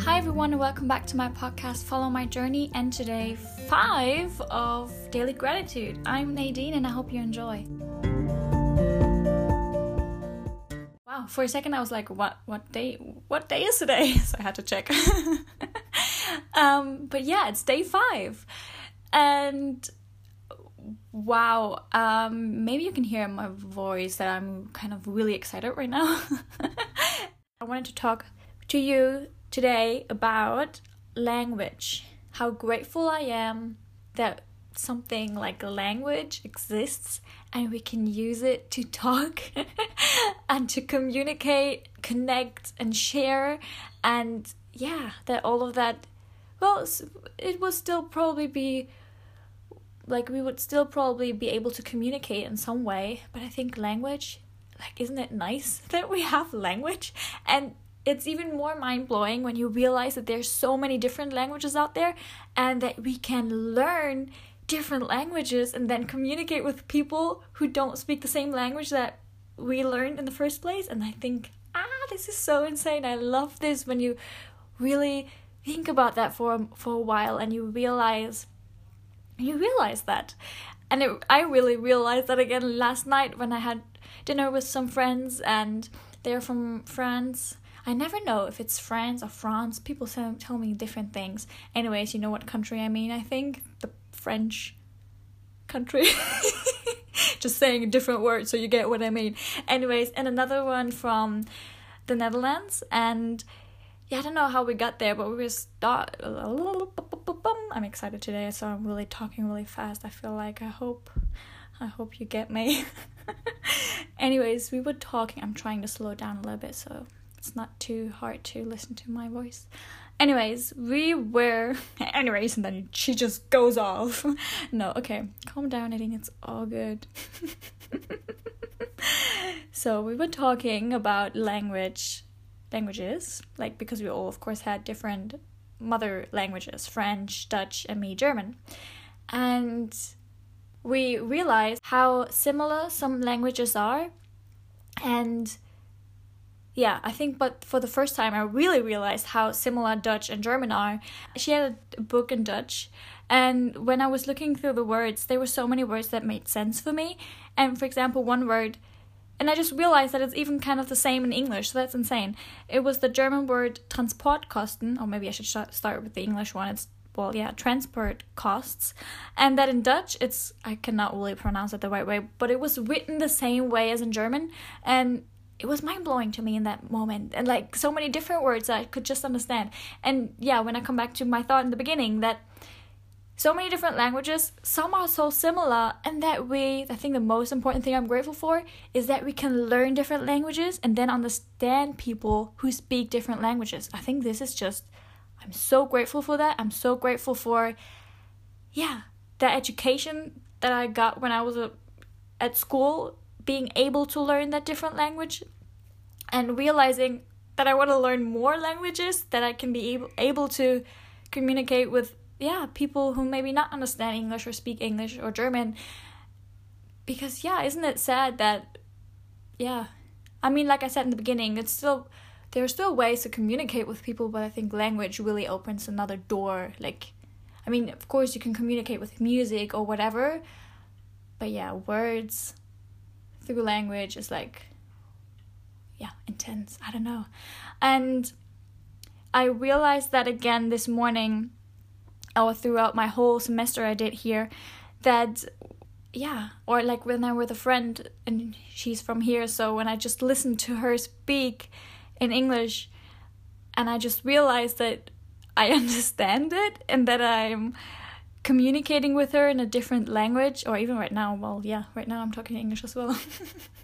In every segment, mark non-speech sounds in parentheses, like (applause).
Hi, everyone, and welcome back to my podcast, Follow My Journey, and today, five of Daily Gratitude. I'm Nadine, and I hope you enjoy. Wow, for a second I was like, what, what day, what day is today? (laughs) So I had to check. (laughs) um, but yeah, it's day five, and wow, um, maybe you can hear in my voice that I'm kind of really excited right now. (laughs) I wanted to talk to you today about language. How grateful I am that something like language exists and we can use it to talk (laughs) and to communicate, connect, and share. And yeah, that all of that, well, it will still probably be like we would still probably be able to communicate in some way. But I think language, like, isn't it nice (laughs) that we have language? And it's even more mind blowing when you realize that there's so many different languages out there and that we can learn different languages and then communicate with people who don't speak the same language that we learned in the first place. And i think ah this is so insane. I love this. When you really think about that for for a while and you realize you realize that. And it, i really realized that again last night when i had dinner with some friends and they're from france I never know if it's France or France. People tell me different things. Anyways, you know what country I mean, I think? The French country. (laughs) Just saying a different word so you get what I mean. Anyways, and another one from the Netherlands. And yeah, I don't know how we got there, but we were start. I'm excited today, so I'm really talking really fast. I feel like I hope, I hope you get me. (laughs) Anyways, we were talking. I'm trying to slow down a little bit so it's not too hard to listen to my voice. Anyways, we were. (laughs) Anyways, and then she just goes off. (laughs) no, okay, calm down. I think it's all good. (laughs) so we were talking about language, languages, like because we all, of course, had different mother languages French, Dutch, and me, German. And we realized how similar some languages are. And yeah, I think, but for the first time, I really realized how similar Dutch and German are. She had a book in Dutch, and when I was looking through the words, there were so many words that made sense for me. And for example, one word, and I just realized that it's even kind of the same in English, so that's insane. It was the German word Transportkosten, or maybe I should start with the English one. It's well, yeah, transport costs. And that in Dutch, it's, I cannot really pronounce it the right way, but it was written the same way as in German. And it was mind blowing to me in that moment and like so many different words I could just understand. And yeah, when I come back to my thought in the beginning that so many different languages, some are so similar, and that we, I think the most important thing I'm grateful for is that we can learn different languages and then understand people who speak different languages. I think this is just, I'm so grateful for that. I'm so grateful for, yeah, the education that I got when I was a, at school being able to learn that different language and realizing that I want to learn more languages that I can be able, able to communicate with yeah people who maybe not understand English or speak English or German. Because yeah isn't it sad that yeah I mean like I said in the beginning it's still there are still ways to communicate with people but I think language really opens another door like I mean of course you can communicate with music or whatever but yeah words through language is like yeah intense. I don't know. And i realized that again this morning or throughout my whole semester i did here that yeah or like when i with a friend and she's from here so when i just listened to her speak in english and i just realized that i (laughs) understand it and that i'm communicating with her in a different language, or even right now, well, yeah, right now I'm talking English as well.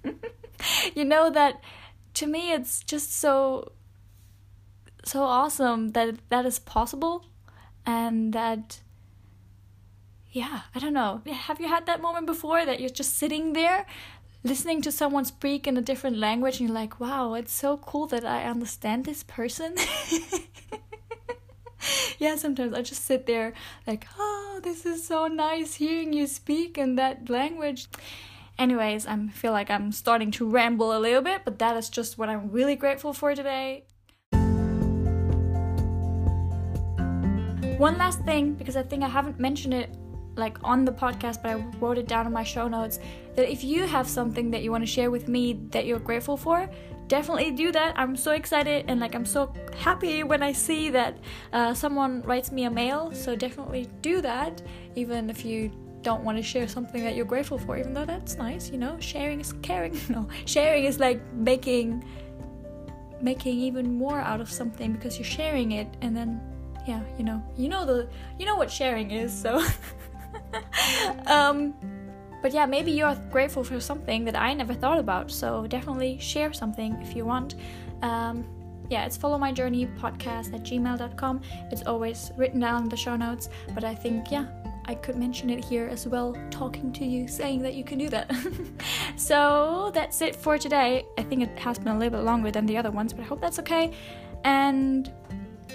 (laughs) you know that to me it's just so so awesome that that is possible and that yeah, I don't know. Have you had that moment before that you're just sitting there listening to someone speak in a different language and you're like, wow, it's so cool that I understand this person? (laughs) yeah, sometimes I just sit there like, oh, Oh, this is so nice hearing you speak in that language. Anyways, I feel like I'm starting to ramble a little bit, but that is just what I'm really grateful for today. one last thing, because I think I haven't mentioned it like on the podcast, but I wrote it down in my show notes that if you have something that you want to share with me that you're grateful for, definitely do that. I'm so excited and like I'm so happy when I see that uh, someone writes me a mail. So definitely do that, even if you don't want to share something that you're grateful for, even though that's nice, you know. Sharing is caring. (laughs) No, sharing is like making making even more out of something because you're sharing it and then yeah, you know, you know the you know what sharing is, so (laughs) um but yeah, maybe you're grateful for something that I never thought about. So definitely share something if you want. Um, yeah, it's follow my journey podcast at gmail.com. It's always written down in the show notes, but I think, yeah, I could mention it here as well, talking to you, saying that you can do that. (laughs) so that's it for today. I think it has been a little bit longer than the other ones, but I hope that's okay. And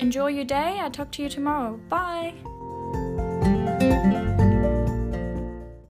enjoy your day. I'll talk to you tomorrow. Bye.